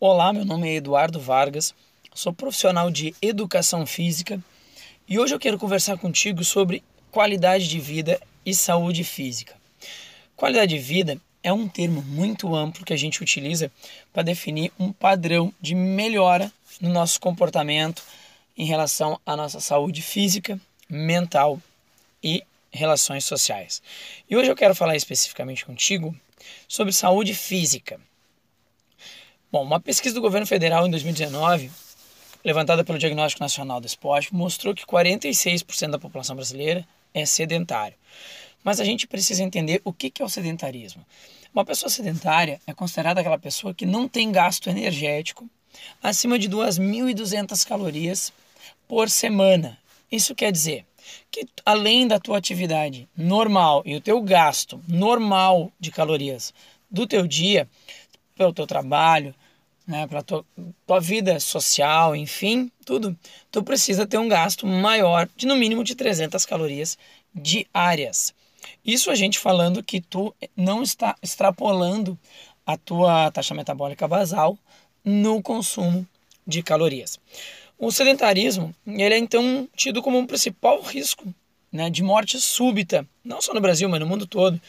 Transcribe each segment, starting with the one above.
Olá, meu nome é Eduardo Vargas, sou profissional de educação física e hoje eu quero conversar contigo sobre qualidade de vida e saúde física. Qualidade de vida é um termo muito amplo que a gente utiliza para definir um padrão de melhora no nosso comportamento em relação à nossa saúde física, mental e relações sociais. E hoje eu quero falar especificamente contigo sobre saúde física. Bom, uma pesquisa do governo federal em 2019, levantada pelo Diagnóstico Nacional do Esporte, mostrou que 46% da população brasileira é sedentário. Mas a gente precisa entender o que é o sedentarismo. Uma pessoa sedentária é considerada aquela pessoa que não tem gasto energético acima de 2.200 calorias por semana. Isso quer dizer que além da tua atividade normal e o teu gasto normal de calorias do teu dia, pelo teu trabalho, né, para tua, tua vida social, enfim, tudo, tu precisa ter um gasto maior de no mínimo de 300 calorias diárias. Isso a gente falando que tu não está extrapolando a tua taxa metabólica basal no consumo de calorias. O sedentarismo ele é então tido como um principal risco né, de morte súbita, não só no Brasil, mas no mundo todo.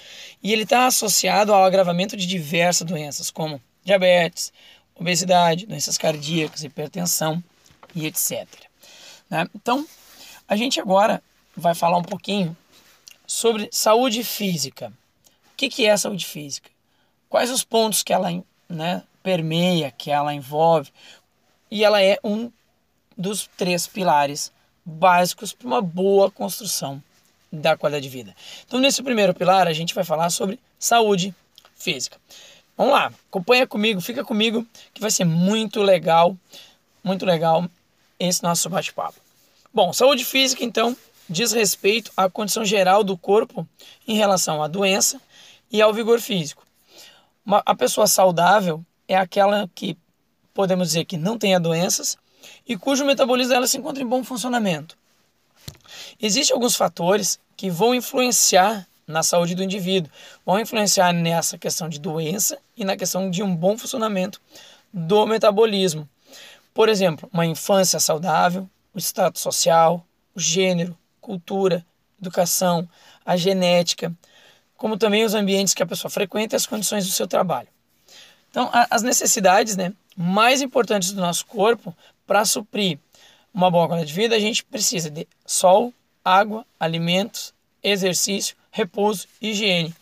E ele está associado ao agravamento de diversas doenças, como diabetes, obesidade, doenças cardíacas, hipertensão e etc. Né? Então, a gente agora vai falar um pouquinho sobre saúde física. O que, que é saúde física? Quais os pontos que ela né, permeia, que ela envolve? E ela é um dos três pilares básicos para uma boa construção da qualidade de vida. Então, nesse primeiro pilar, a gente vai falar sobre saúde física. Vamos lá, acompanha comigo, fica comigo, que vai ser muito legal, muito legal esse nosso bate-papo. Bom, saúde física, então, diz respeito à condição geral do corpo em relação à doença e ao vigor físico. Uma, a pessoa saudável é aquela que podemos dizer que não tenha doenças e cujo metabolismo dela se encontra em bom funcionamento. Existem alguns fatores que vão influenciar na saúde do indivíduo, vão influenciar nessa questão de doença e na questão de um bom funcionamento do metabolismo. Por exemplo, uma infância saudável, o status social, o gênero, cultura, educação, a genética, como também os ambientes que a pessoa frequenta e as condições do seu trabalho. Então, as necessidades né, mais importantes do nosso corpo para suprir uma boa qualidade de vida, a gente precisa de sol, água, alimentos, exercício, repouso, higiene.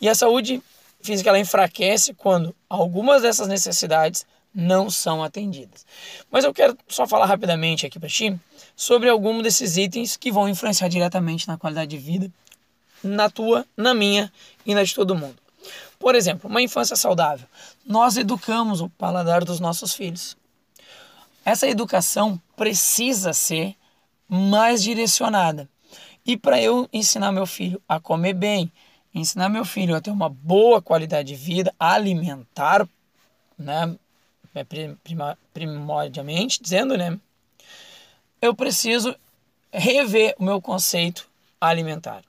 E a saúde física ela enfraquece quando algumas dessas necessidades não são atendidas. Mas eu quero só falar rapidamente aqui para ti sobre algum desses itens que vão influenciar diretamente na qualidade de vida, na tua, na minha e na de todo mundo. Por exemplo, uma infância saudável. Nós educamos o paladar dos nossos filhos. Essa educação precisa ser mais direcionada. E para eu ensinar meu filho a comer bem, ensinar meu filho a ter uma boa qualidade de vida, alimentar, né, é primordialmente dizendo, né, eu preciso rever o meu conceito alimentar.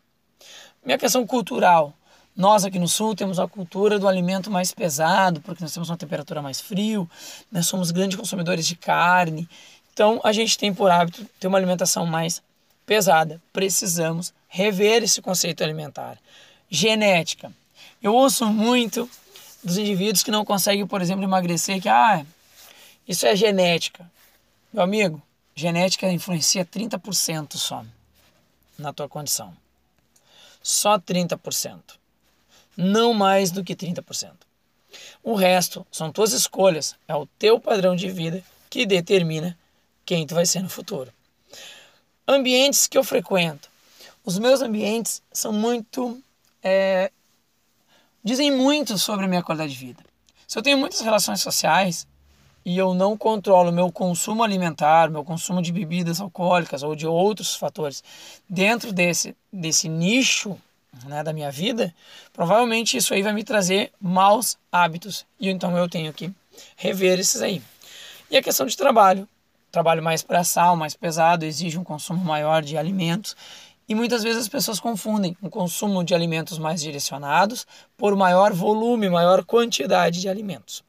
Minha questão cultural. Nós aqui no sul temos a cultura do alimento mais pesado, porque nós temos uma temperatura mais frio, nós somos grandes consumidores de carne. Então a gente tem por hábito ter uma alimentação mais pesada. Precisamos rever esse conceito alimentar. Genética. Eu ouço muito dos indivíduos que não conseguem, por exemplo, emagrecer, que ah, isso é genética. Meu amigo, genética influencia 30% só na tua condição. Só 30%. Não mais do que 30%. O resto são tuas escolhas, é o teu padrão de vida que determina quem tu vai ser no futuro. Ambientes que eu frequento. Os meus ambientes são muito. É, dizem muito sobre a minha qualidade de vida. Se eu tenho muitas relações sociais e eu não controlo meu consumo alimentar, meu consumo de bebidas alcoólicas ou de outros fatores dentro desse, desse nicho né, da minha vida, provavelmente isso aí vai me trazer maus hábitos e então eu tenho que rever esses aí. E a questão de trabalho trabalho mais braçal, mais pesado, exige um consumo maior de alimentos. E muitas vezes as pessoas confundem o consumo de alimentos mais direcionados por maior volume, maior quantidade de alimentos.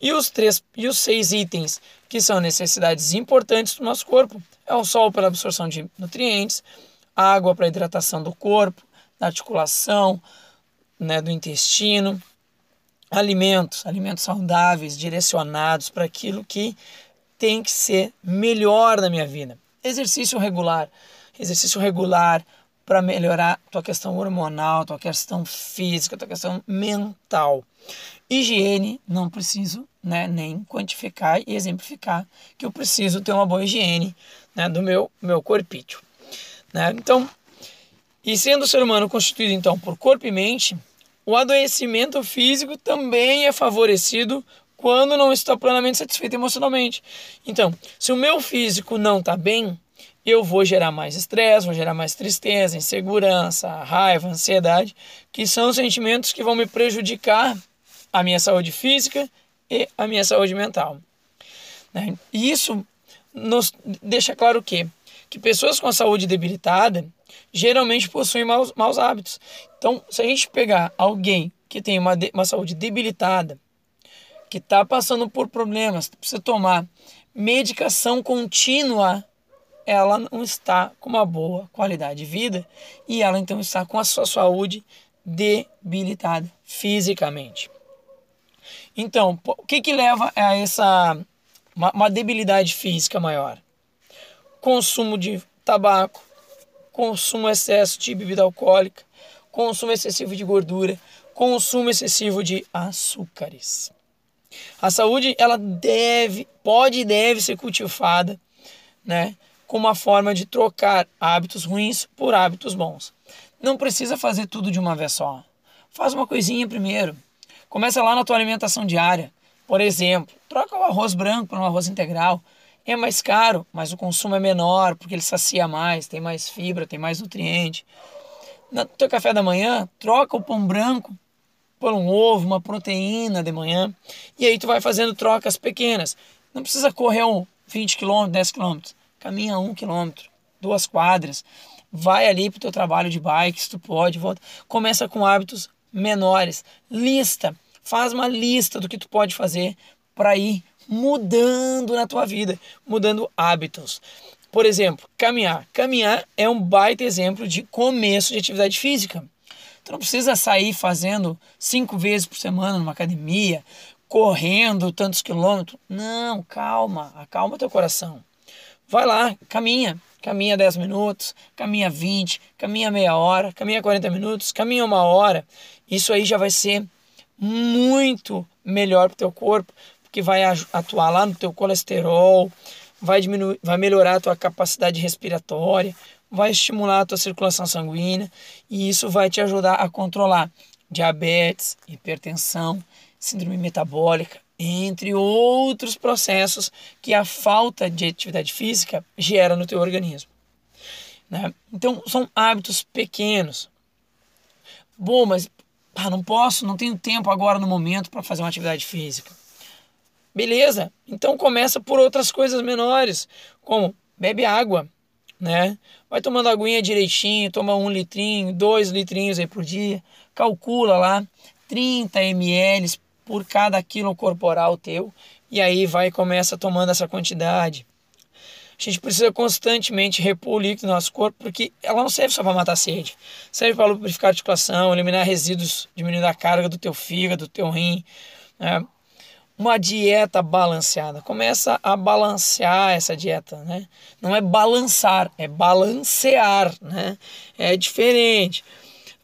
E os três e os seis itens que são necessidades importantes do nosso corpo é o sol para absorção de nutrientes, água para hidratação do corpo, da articulação, né, do intestino, alimentos, alimentos saudáveis, direcionados para aquilo que tem que ser melhor na minha vida. Exercício regular, exercício regular para melhorar tua questão hormonal, tua questão física, tua questão mental. Higiene, não preciso né, nem quantificar e exemplificar que eu preciso ter uma boa higiene né, do meu, meu corpício. Né? Então, e sendo o ser humano constituído então por corpo e mente, o adoecimento físico também é favorecido quando não está plenamente satisfeito emocionalmente. Então, se o meu físico não está bem, eu vou gerar mais estresse, vou gerar mais tristeza, insegurança, raiva, ansiedade, que são sentimentos que vão me prejudicar a minha saúde física e a minha saúde mental. Né? E isso nos deixa claro que que pessoas com a saúde debilitada geralmente possuem maus, maus hábitos. Então, se a gente pegar alguém que tem uma, uma saúde debilitada, que está passando por problemas, precisa tomar medicação contínua, ela não está com uma boa qualidade de vida e ela então está com a sua saúde debilitada fisicamente. Então, o que, que leva a essa uma, uma debilidade física maior? consumo de tabaco, consumo excesso de bebida alcoólica, consumo excessivo de gordura, consumo excessivo de açúcares. A saúde ela deve, pode e deve ser cultivada, né, com uma forma de trocar hábitos ruins por hábitos bons. Não precisa fazer tudo de uma vez só. Faz uma coisinha primeiro. Começa lá na tua alimentação diária. Por exemplo, troca o arroz branco por um arroz integral. É mais caro, mas o consumo é menor, porque ele sacia mais, tem mais fibra, tem mais nutriente. No teu café da manhã, troca o pão branco por um ovo, uma proteína de manhã. E aí tu vai fazendo trocas pequenas. Não precisa correr um 20 km, 10 km. Caminha um quilômetro, duas quadras. Vai ali pro teu trabalho de bike, se tu pode, volta. Começa com hábitos menores. Lista. Faz uma lista do que tu pode fazer para ir mudando na tua vida, mudando hábitos. Por exemplo, caminhar. Caminhar é um baita exemplo de começo de atividade física. Tu não precisa sair fazendo cinco vezes por semana numa academia, correndo tantos quilômetros. Não, calma, acalma teu coração. Vai lá, caminha. Caminha 10 minutos, caminha 20, caminha meia hora, caminha 40 minutos, caminha uma hora. Isso aí já vai ser muito melhor para o teu corpo, que vai atuar lá no teu colesterol, vai diminuir, vai melhorar a tua capacidade respiratória, vai estimular a tua circulação sanguínea e isso vai te ajudar a controlar diabetes, hipertensão, síndrome metabólica, entre outros processos que a falta de atividade física gera no teu organismo. Né? Então, são hábitos pequenos. Bom, mas ah, não posso, não tenho tempo agora no momento para fazer uma atividade física. Beleza, então começa por outras coisas menores, como bebe água, né? Vai tomando aguinha direitinho, toma um litrinho, dois litrinhos aí por dia, calcula lá 30 ml por cada quilo corporal teu, e aí vai começa tomando essa quantidade. A gente precisa constantemente repor o líquido no nosso corpo, porque ela não serve só para matar sede. Serve para lubrificar a articulação, eliminar resíduos, diminuir a carga do teu fígado, do teu rim. Né? Uma dieta balanceada. Começa a balancear essa dieta, né? Não é balançar, é balancear, né? É diferente.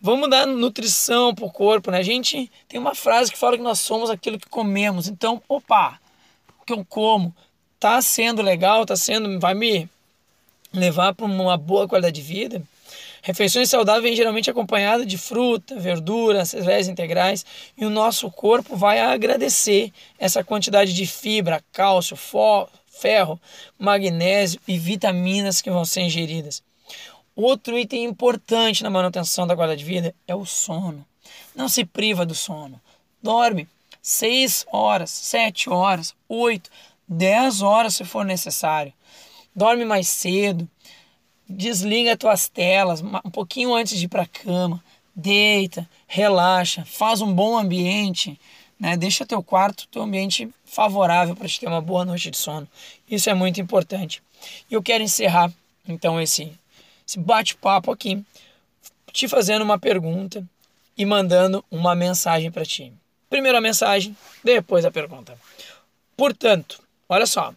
Vamos dar nutrição para o corpo, né? A gente tem uma frase que fala que nós somos aquilo que comemos. Então, opa, o que eu como tá sendo legal, tá sendo, vai me levar para uma boa qualidade de vida. Refeições saudáveis vêm geralmente acompanhadas de fruta, verdura, cereais integrais e o nosso corpo vai agradecer essa quantidade de fibra, cálcio, ferro, magnésio e vitaminas que vão ser ingeridas. Outro item importante na manutenção da qualidade de vida é o sono. Não se priva do sono. Dorme 6 horas, 7 horas, 8, 10 horas se for necessário. Dorme mais cedo, desliga tuas telas um pouquinho antes de ir para cama, deita, relaxa, faz um bom ambiente, né? Deixa teu quarto, teu ambiente favorável para te ter uma boa noite de sono. Isso é muito importante. E eu quero encerrar então esse, esse bate-papo aqui, te fazendo uma pergunta e mandando uma mensagem para ti. Primeiro a mensagem, depois a pergunta. Portanto, olha só,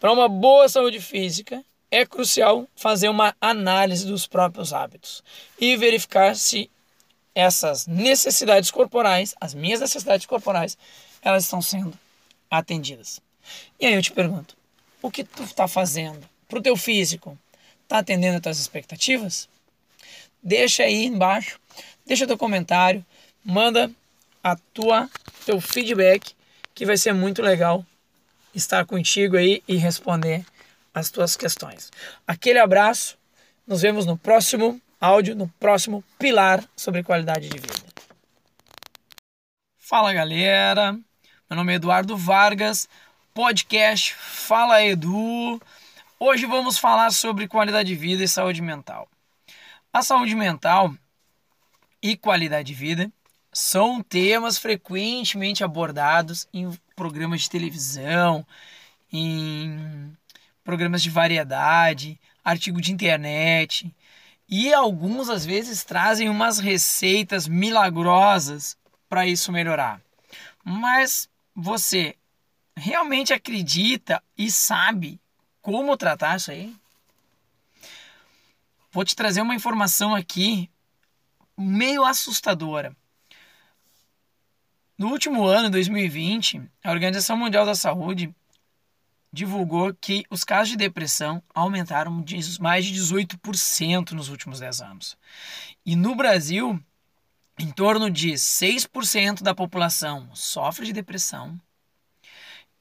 para uma boa saúde física é crucial fazer uma análise dos próprios hábitos e verificar se essas necessidades corporais, as minhas necessidades corporais, elas estão sendo atendidas. E aí eu te pergunto, o que tu está fazendo para o teu físico? Está atendendo as tuas expectativas? Deixa aí embaixo, deixa teu comentário, manda a tua teu feedback, que vai ser muito legal estar contigo aí e responder as tuas questões. Aquele abraço, nos vemos no próximo áudio, no próximo pilar sobre qualidade de vida. Fala galera, meu nome é Eduardo Vargas, podcast Fala Edu. Hoje vamos falar sobre qualidade de vida e saúde mental. A saúde mental e qualidade de vida são temas frequentemente abordados em programas de televisão, em programas de variedade, artigo de internet, e alguns às vezes trazem umas receitas milagrosas para isso melhorar. Mas você realmente acredita e sabe como tratar isso aí? Vou te trazer uma informação aqui meio assustadora. No último ano, 2020, a Organização Mundial da Saúde divulgou que os casos de depressão aumentaram mais de 18% nos últimos 10 anos. E no Brasil, em torno de 6% da população sofre de depressão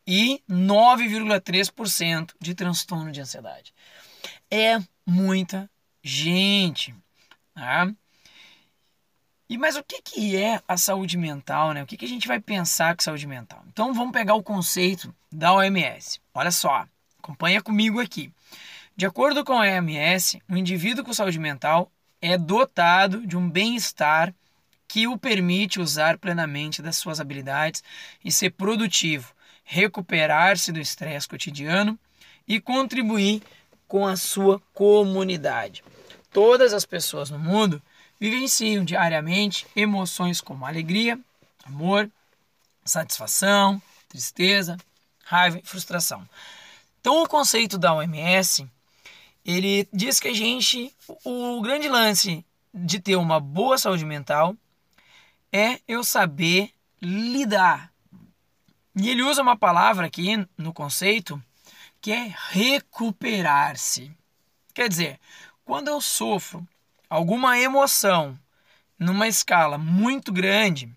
e 9,3% de transtorno de ansiedade. É muita gente. Tá? E mas o que, que é a saúde mental, né? O que, que a gente vai pensar com saúde mental? Então vamos pegar o conceito da OMS. Olha só, acompanha comigo aqui. De acordo com a OMS, o indivíduo com saúde mental é dotado de um bem-estar que o permite usar plenamente das suas habilidades e ser produtivo, recuperar-se do estresse cotidiano e contribuir com a sua comunidade. Todas as pessoas no mundo vivenciam diariamente emoções como alegria, amor, satisfação, tristeza, raiva e frustração. Então, o conceito da OMS, ele diz que a gente, o grande lance de ter uma boa saúde mental é eu saber lidar. E ele usa uma palavra aqui no conceito que é recuperar-se. Quer dizer, quando eu sofro alguma emoção numa escala muito grande,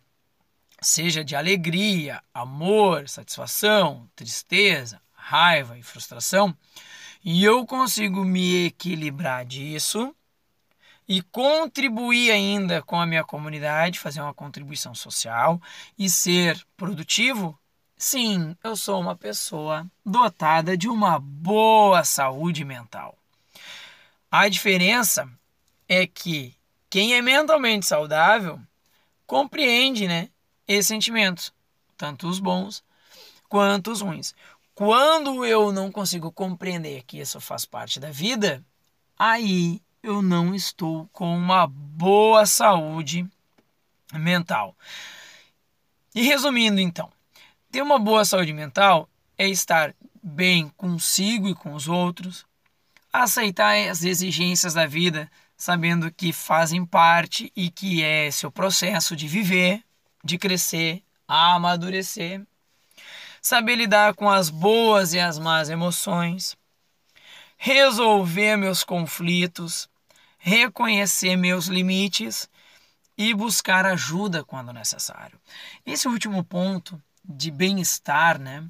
seja de alegria, amor, satisfação, tristeza, raiva e frustração, e eu consigo me equilibrar disso e contribuir ainda com a minha comunidade, fazer uma contribuição social e ser produtivo, sim, eu sou uma pessoa dotada de uma boa saúde mental. A diferença é que quem é mentalmente saudável compreende, né, esses sentimentos, tanto os bons quanto os ruins. Quando eu não consigo compreender que isso faz parte da vida, aí eu não estou com uma boa saúde mental. E resumindo então, ter uma boa saúde mental é estar bem consigo e com os outros, aceitar as exigências da vida sabendo que fazem parte e que é seu processo de viver, de crescer, amadurecer, saber lidar com as boas e as más emoções, resolver meus conflitos, reconhecer meus limites e buscar ajuda quando necessário. Esse último ponto de bem-estar, né?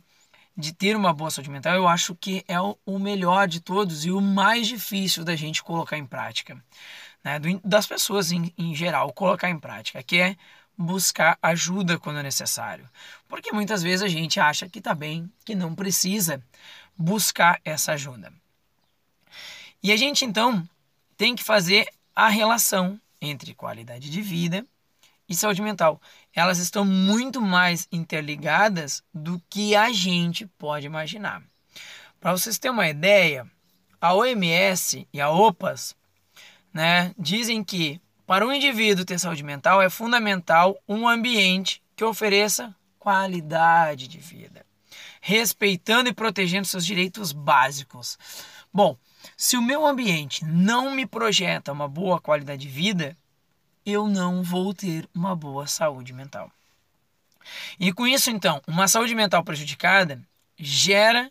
De ter uma boa saúde mental, eu acho que é o melhor de todos e o mais difícil da gente colocar em prática, né? das pessoas em, em geral, colocar em prática, que é buscar ajuda quando é necessário. Porque muitas vezes a gente acha que está bem, que não precisa buscar essa ajuda. E a gente então tem que fazer a relação entre qualidade de vida e saúde mental. Elas estão muito mais interligadas do que a gente pode imaginar. Para vocês terem uma ideia, a OMS e a OPAS né, dizem que para um indivíduo ter saúde mental é fundamental um ambiente que ofereça qualidade de vida, respeitando e protegendo seus direitos básicos. Bom, se o meu ambiente não me projeta uma boa qualidade de vida, eu não vou ter uma boa saúde mental. E com isso, então, uma saúde mental prejudicada gera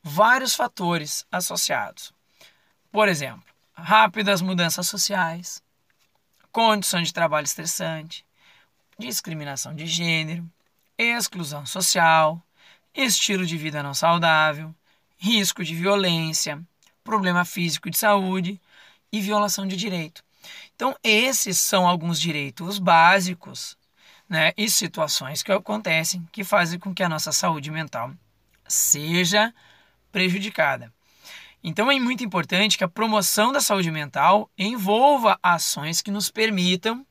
vários fatores associados. Por exemplo, rápidas mudanças sociais, condições de trabalho estressante, discriminação de gênero, exclusão social, estilo de vida não saudável, risco de violência, problema físico de saúde e violação de direito. Então, esses são alguns direitos básicos né, e situações que acontecem que fazem com que a nossa saúde mental seja prejudicada. Então, é muito importante que a promoção da saúde mental envolva ações que nos permitam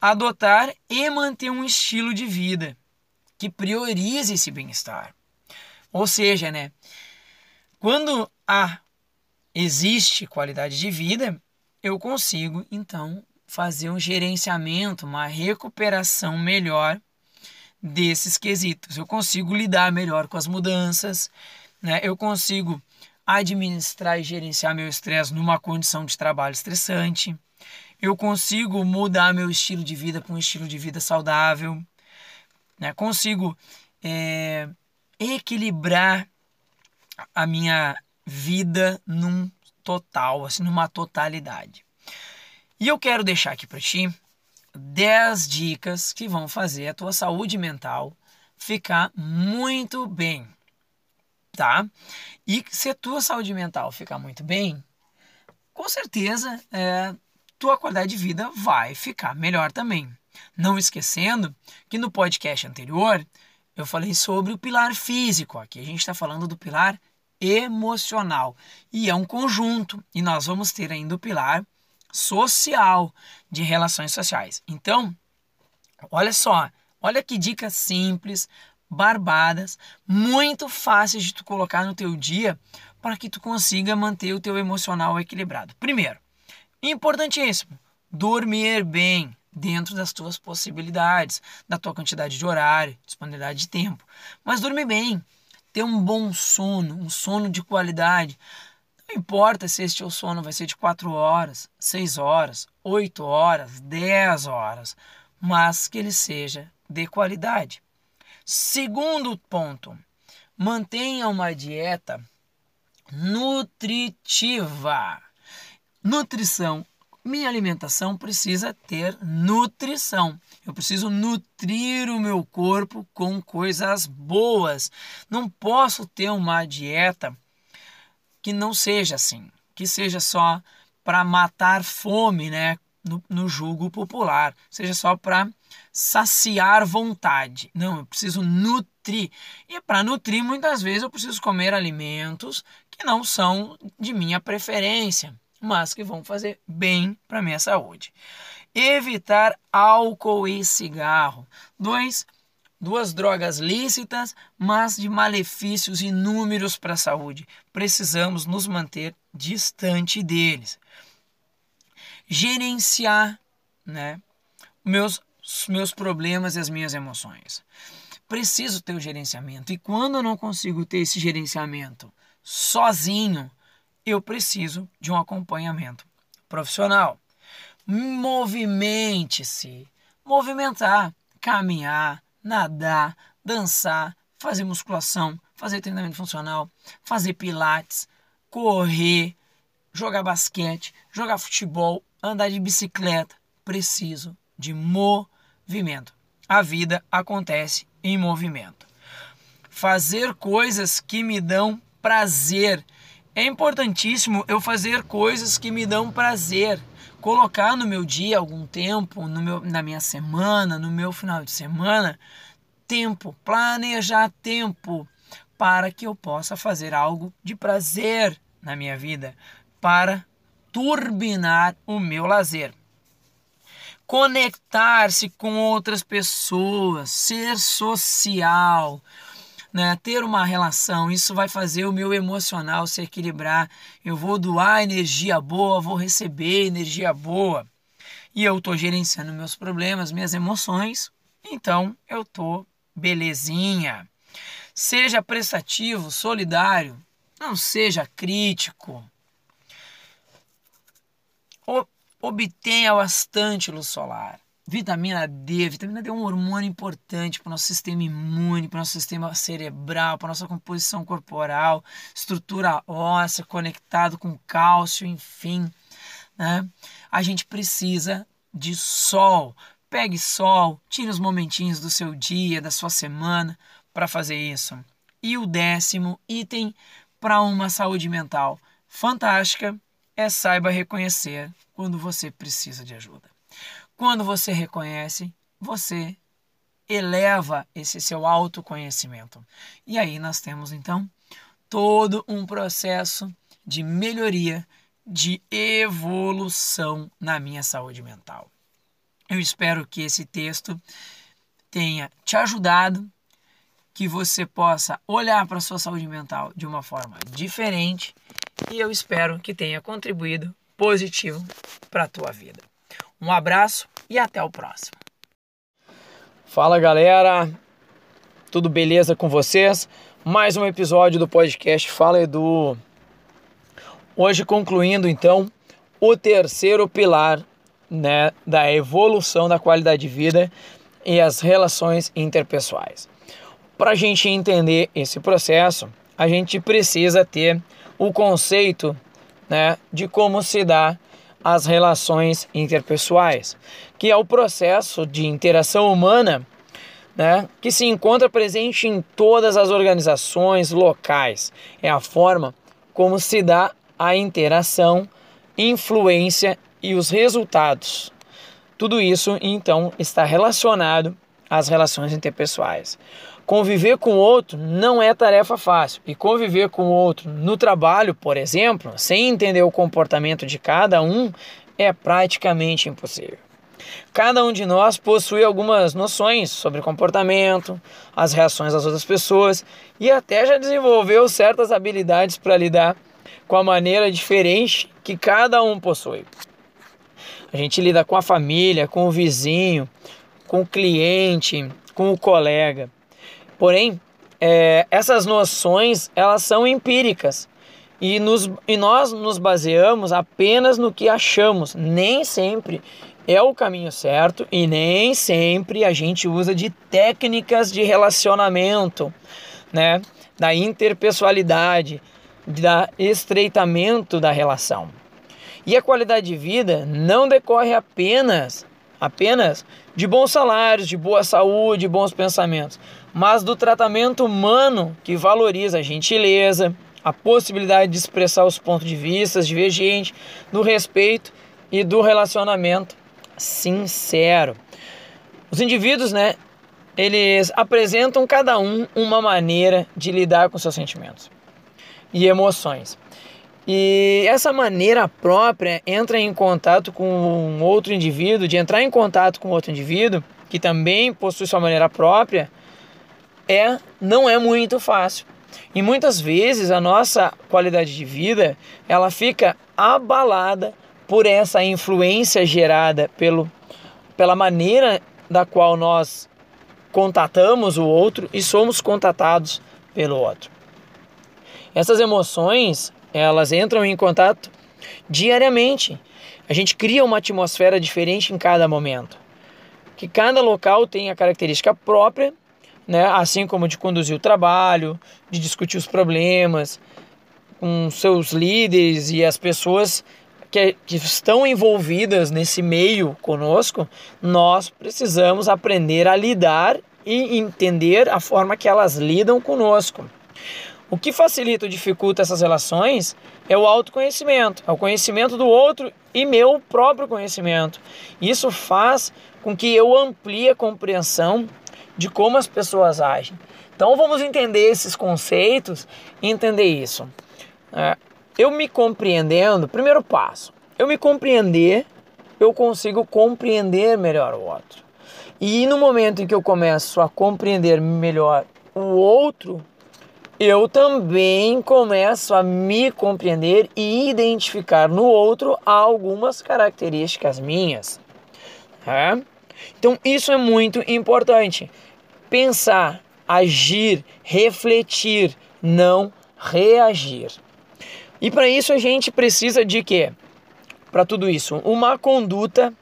adotar e manter um estilo de vida que priorize esse bem-estar. Ou seja, né, quando há existe qualidade de vida, eu consigo então fazer um gerenciamento, uma recuperação melhor desses quesitos. Eu consigo lidar melhor com as mudanças, né? Eu consigo administrar e gerenciar meu estresse numa condição de trabalho estressante. Eu consigo mudar meu estilo de vida para um estilo de vida saudável né? consigo é, equilibrar a minha vida num total, assim, numa totalidade. E eu quero deixar aqui para ti 10 dicas que vão fazer a tua saúde mental ficar muito bem, tá? E se a tua saúde mental ficar muito bem, com certeza é, tua qualidade de vida vai ficar melhor também. Não esquecendo que no podcast anterior eu falei sobre o pilar físico. Aqui a gente está falando do pilar emocional. E é um conjunto. E nós vamos ter ainda o pilar social, de relações sociais. Então, olha só, olha que dicas simples, barbadas, muito fáceis de tu colocar no teu dia para que tu consiga manter o teu emocional equilibrado. Primeiro, importantíssimo, dormir bem dentro das tuas possibilidades, da tua quantidade de horário, disponibilidade de tempo. Mas dorme bem, ter um bom sono, um sono de qualidade. Não importa se este teu sono vai ser de 4 horas, 6 horas, 8 horas, 10 horas, mas que ele seja de qualidade. Segundo ponto, mantenha uma dieta nutritiva. Nutrição minha alimentação precisa ter nutrição. Eu preciso nutrir o meu corpo com coisas boas. Não posso ter uma dieta que não seja assim, que seja só para matar fome, né? No, no julgo popular, seja só para saciar vontade. Não, eu preciso nutrir. E para nutrir, muitas vezes eu preciso comer alimentos que não são de minha preferência mas que vão fazer bem para minha saúde. Evitar álcool e cigarro. Dois, duas drogas lícitas, mas de malefícios inúmeros para a saúde. Precisamos nos manter distante deles. Gerenciar, né, meus meus problemas e as minhas emoções. Preciso ter o gerenciamento e quando eu não consigo ter esse gerenciamento sozinho, eu preciso de um acompanhamento profissional. Movimente-se. Movimentar, caminhar, nadar, dançar, fazer musculação, fazer treinamento funcional, fazer pilates, correr, jogar basquete, jogar futebol, andar de bicicleta. Preciso de movimento. A vida acontece em movimento. Fazer coisas que me dão prazer é importantíssimo eu fazer coisas que me dão prazer, colocar no meu dia algum tempo, no meu, na minha semana, no meu final de semana, tempo, planejar tempo para que eu possa fazer algo de prazer na minha vida, para turbinar o meu lazer. conectar-se com outras pessoas, ser social, né? ter uma relação. Isso vai fazer o meu emocional se equilibrar. Eu vou doar energia boa, vou receber energia boa. E eu estou gerenciando meus problemas, minhas emoções, então eu estou belezinha. Seja prestativo, solidário, não seja crítico. Obtenha bastante luz solar. Vitamina D. Vitamina D é um hormônio importante para o nosso sistema imune, para o nosso sistema cerebral, para a nossa composição corporal, estrutura óssea, conectado com cálcio, enfim. Né? A gente precisa de sol. Pegue sol, tire os momentinhos do seu dia, da sua semana para fazer isso. E o décimo item para uma saúde mental fantástica é saiba reconhecer quando você precisa de ajuda. Quando você reconhece, você eleva esse seu autoconhecimento. E aí nós temos então todo um processo de melhoria, de evolução na minha saúde mental. Eu espero que esse texto tenha te ajudado, que você possa olhar para a sua saúde mental de uma forma diferente e eu espero que tenha contribuído positivo para a tua vida. Um abraço e até o próximo. Fala galera, tudo beleza com vocês? Mais um episódio do podcast Fala Edu. Hoje concluindo então o terceiro pilar né, da evolução da qualidade de vida e as relações interpessoais. Para a gente entender esse processo, a gente precisa ter o conceito né, de como se dá as relações interpessoais, que é o processo de interação humana né, que se encontra presente em todas as organizações locais. É a forma como se dá a interação, influência e os resultados. Tudo isso, então, está relacionado às relações interpessoais. Conviver com outro não é tarefa fácil. E conviver com outro no trabalho, por exemplo, sem entender o comportamento de cada um, é praticamente impossível. Cada um de nós possui algumas noções sobre comportamento, as reações das outras pessoas e até já desenvolveu certas habilidades para lidar com a maneira diferente que cada um possui. A gente lida com a família, com o vizinho, com o cliente, com o colega. Porém, é, essas noções elas são empíricas e, nos, e nós nos baseamos apenas no que achamos. Nem sempre é o caminho certo e nem sempre a gente usa de técnicas de relacionamento, né? Da interpessoalidade, da estreitamento da relação. E a qualidade de vida não decorre apenas apenas de bons salários, de boa saúde, bons pensamentos, mas do tratamento humano que valoriza a gentileza, a possibilidade de expressar os pontos de vista divergentes, do respeito e do relacionamento sincero. Os indivíduos, né, eles apresentam cada um uma maneira de lidar com seus sentimentos e emoções. E essa maneira própria entra em contato com outro indivíduo, de entrar em contato com outro indivíduo que também possui sua maneira própria, é não é muito fácil. E muitas vezes a nossa qualidade de vida, ela fica abalada por essa influência gerada pelo, pela maneira da qual nós contatamos o outro e somos contatados pelo outro. Essas emoções, elas entram em contato diariamente. A gente cria uma atmosfera diferente em cada momento. Que cada local tem a característica própria né? assim como de conduzir o trabalho, de discutir os problemas com seus líderes e as pessoas que, que estão envolvidas nesse meio conosco, nós precisamos aprender a lidar e entender a forma que elas lidam conosco. O que facilita ou dificulta essas relações é o autoconhecimento, é o conhecimento do outro e meu próprio conhecimento. Isso faz com que eu amplie a compreensão de como as pessoas agem. Então vamos entender esses conceitos e entender isso. É, eu me compreendendo, primeiro passo, eu me compreender eu consigo compreender melhor o outro. E no momento em que eu começo a compreender melhor o outro, eu também começo a me compreender e identificar no outro algumas características minhas. É? Então, isso é muito importante. Pensar, agir, refletir, não reagir. E para isso a gente precisa de quê? Para tudo isso, uma conduta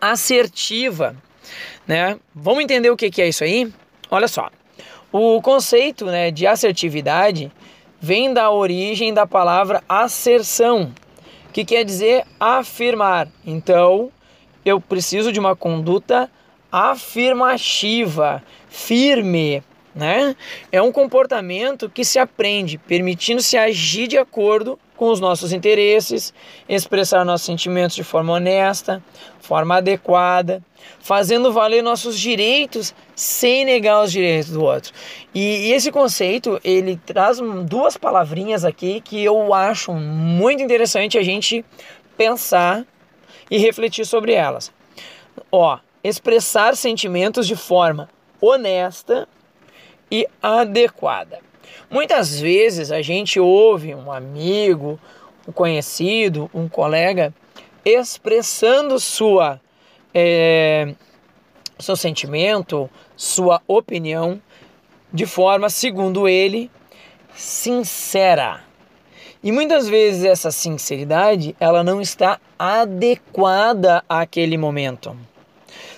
assertiva, né? Vamos entender o que é isso aí? Olha só, o conceito né, de assertividade vem da origem da palavra asserção, que quer dizer afirmar. Então, eu preciso de uma conduta afirmativa, firme, né? É um comportamento que se aprende, permitindo-se agir de acordo com os nossos interesses, expressar nossos sentimentos de forma honesta, forma adequada, fazendo valer nossos direitos sem negar os direitos do outro. E, e esse conceito, ele traz duas palavrinhas aqui que eu acho muito interessante a gente pensar e refletir sobre elas. Ó, expressar sentimentos de forma honesta e adequada. Muitas vezes a gente ouve um amigo, um conhecido, um colega expressando sua é, seu sentimento, sua opinião de forma, segundo ele, sincera. E muitas vezes essa sinceridade ela não está adequada àquele momento.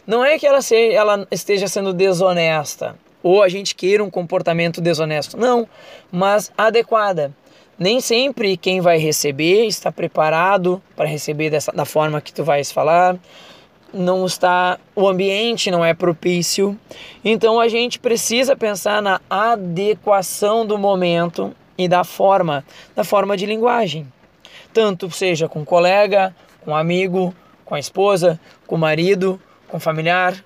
Não é que ela, se, ela esteja sendo desonesta, ou a gente queira um comportamento desonesto. Não, mas adequada. Nem sempre quem vai receber está preparado para receber dessa, da forma que tu vais falar. Não está, o ambiente não é propício. Então a gente precisa pensar na adequação do momento e da forma, da forma de linguagem. Tanto seja com colega, com amigo, com a esposa, com o marido, com familiar,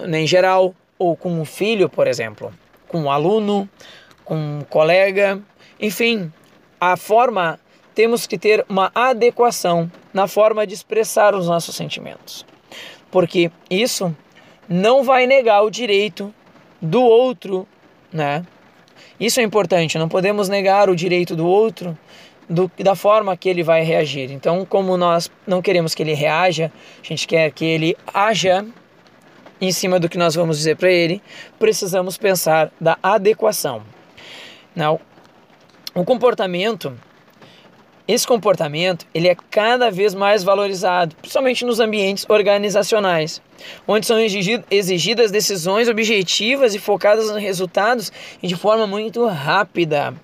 em geral, ou com um filho, por exemplo, com um aluno, com um colega, enfim, a forma temos que ter uma adequação na forma de expressar os nossos sentimentos. Porque isso não vai negar o direito do outro, né? Isso é importante, não podemos negar o direito do outro do, da forma que ele vai reagir. Então, como nós não queremos que ele reaja, a gente quer que ele haja em cima do que nós vamos dizer para ele, precisamos pensar da adequação. Não, o comportamento, esse comportamento, ele é cada vez mais valorizado, principalmente nos ambientes organizacionais, onde são exigidas decisões objetivas e focadas nos resultados e de forma muito rápida.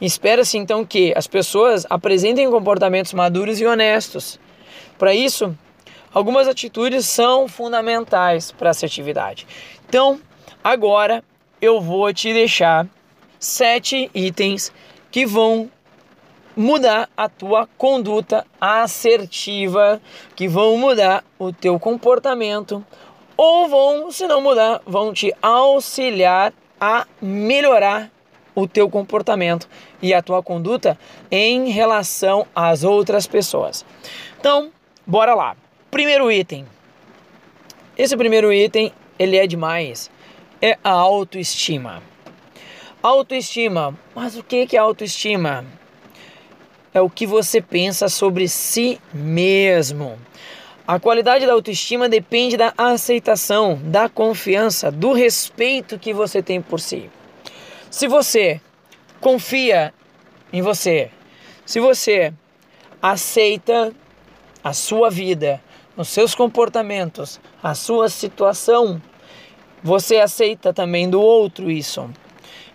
Espera-se então que as pessoas apresentem comportamentos maduros e honestos. Para isso, Algumas atitudes são fundamentais para a assertividade. Então, agora eu vou te deixar sete itens que vão mudar a tua conduta assertiva, que vão mudar o teu comportamento ou vão, se não mudar, vão te auxiliar a melhorar o teu comportamento e a tua conduta em relação às outras pessoas. Então, bora lá. Primeiro item. Esse primeiro item, ele é demais. É a autoestima. Autoestima. Mas o que é autoestima? É o que você pensa sobre si mesmo. A qualidade da autoestima depende da aceitação, da confiança, do respeito que você tem por si. Se você confia em você, se você aceita a sua vida, os seus comportamentos, a sua situação, você aceita também do outro isso.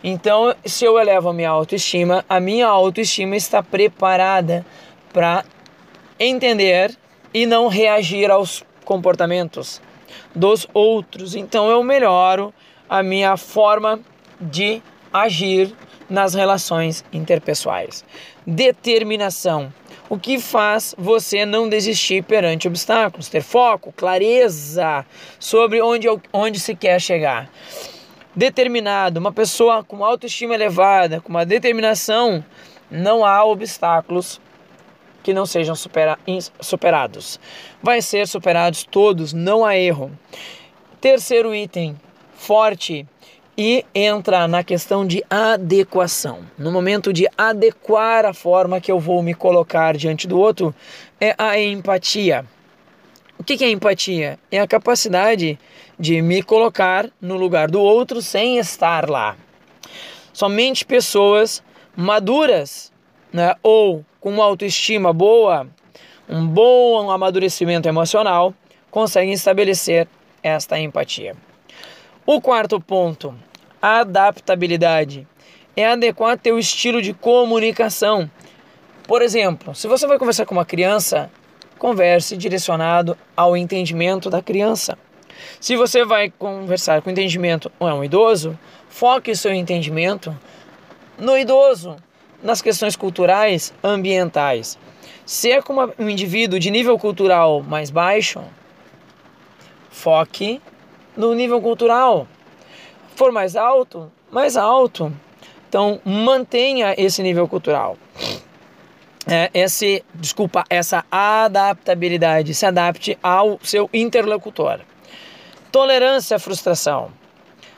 Então, se eu elevo a minha autoestima, a minha autoestima está preparada para entender e não reagir aos comportamentos dos outros. Então, eu melhoro a minha forma de agir nas relações interpessoais. Determinação o que faz você não desistir perante obstáculos, ter foco, clareza sobre onde, onde se quer chegar. Determinado, uma pessoa com autoestima elevada, com uma determinação, não há obstáculos que não sejam supera, superados. Vai ser superados todos, não há erro. Terceiro item, forte e entra na questão de adequação. No momento de adequar a forma que eu vou me colocar diante do outro, é a empatia. O que é empatia? É a capacidade de me colocar no lugar do outro sem estar lá. Somente pessoas maduras né, ou com uma autoestima boa, um bom amadurecimento emocional, conseguem estabelecer esta empatia. O quarto ponto, adaptabilidade, é adequar teu estilo de comunicação. Por exemplo, se você vai conversar com uma criança, converse direcionado ao entendimento da criança. Se você vai conversar com entendimento com um idoso, foque seu entendimento no idoso, nas questões culturais, ambientais. Se é com um indivíduo de nível cultural mais baixo, foque no nível cultural. For mais alto, mais alto. Então mantenha esse nível cultural. É, esse, desculpa, essa adaptabilidade, se adapte ao seu interlocutor. Tolerância à frustração.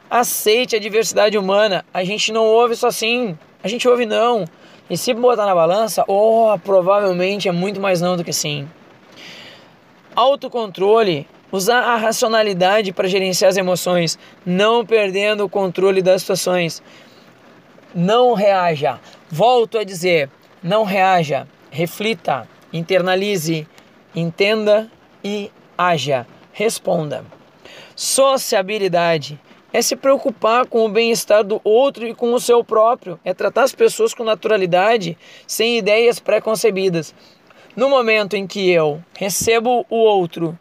Aceite a diversidade humana. A gente não ouve só assim, a gente ouve não. E se botar na balança, oh, provavelmente é muito mais não do que sim. Autocontrole Usar a racionalidade para gerenciar as emoções, não perdendo o controle das situações. Não reaja. Volto a dizer, não reaja. Reflita, internalize, entenda e haja. Responda. Sociabilidade é se preocupar com o bem-estar do outro e com o seu próprio, é tratar as pessoas com naturalidade, sem ideias pré-concebidas. No momento em que eu recebo o outro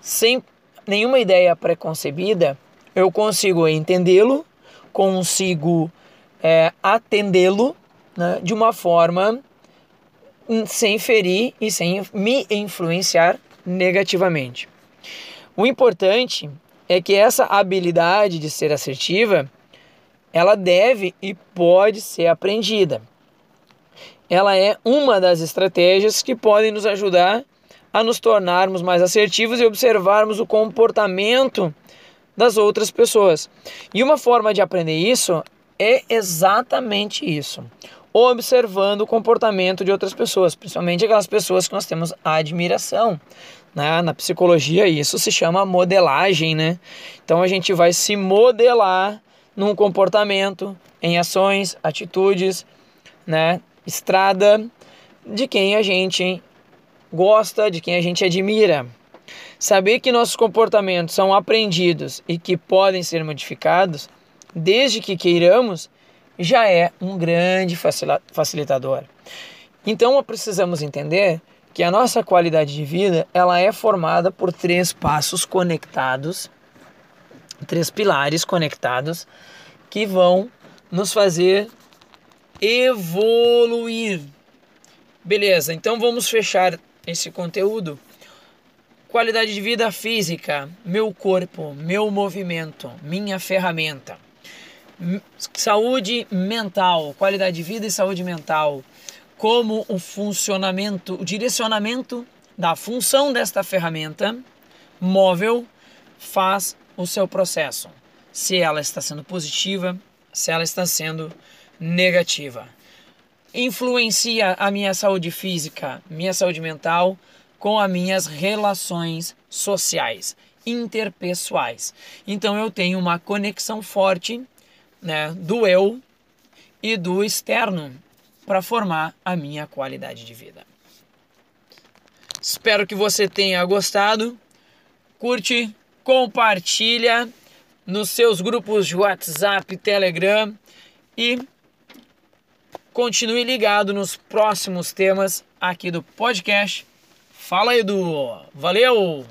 sem nenhuma ideia preconcebida, eu consigo entendê-lo, consigo é, atendê-lo né, de uma forma hum, sem ferir e sem me influenciar negativamente. O importante é que essa habilidade de ser assertiva, ela deve e pode ser aprendida. Ela é uma das estratégias que podem nos ajudar a nos tornarmos mais assertivos e observarmos o comportamento das outras pessoas. E uma forma de aprender isso é exatamente isso. Observando o comportamento de outras pessoas, principalmente aquelas pessoas que nós temos admiração. Né? Na psicologia, isso se chama modelagem, né? Então a gente vai se modelar num comportamento, em ações, atitudes, né? Estrada de quem a gente gosta, de quem a gente admira. Saber que nossos comportamentos são aprendidos e que podem ser modificados, desde que queiramos, já é um grande facilitador. Então precisamos entender que a nossa qualidade de vida ela é formada por três passos conectados, três pilares conectados que vão nos fazer evoluir. Beleza, então vamos fechar esse conteúdo. Qualidade de vida física, meu corpo, meu movimento, minha ferramenta. Saúde mental, qualidade de vida e saúde mental. Como o funcionamento, o direcionamento da função desta ferramenta móvel faz o seu processo. Se ela está sendo positiva, se ela está sendo negativa influencia a minha saúde física, minha saúde mental com as minhas relações sociais, interpessoais. Então eu tenho uma conexão forte né, do eu e do externo para formar a minha qualidade de vida. Espero que você tenha gostado. Curte, compartilha nos seus grupos de WhatsApp, Telegram e Continue ligado nos próximos temas aqui do podcast. Fala, Edu! Valeu!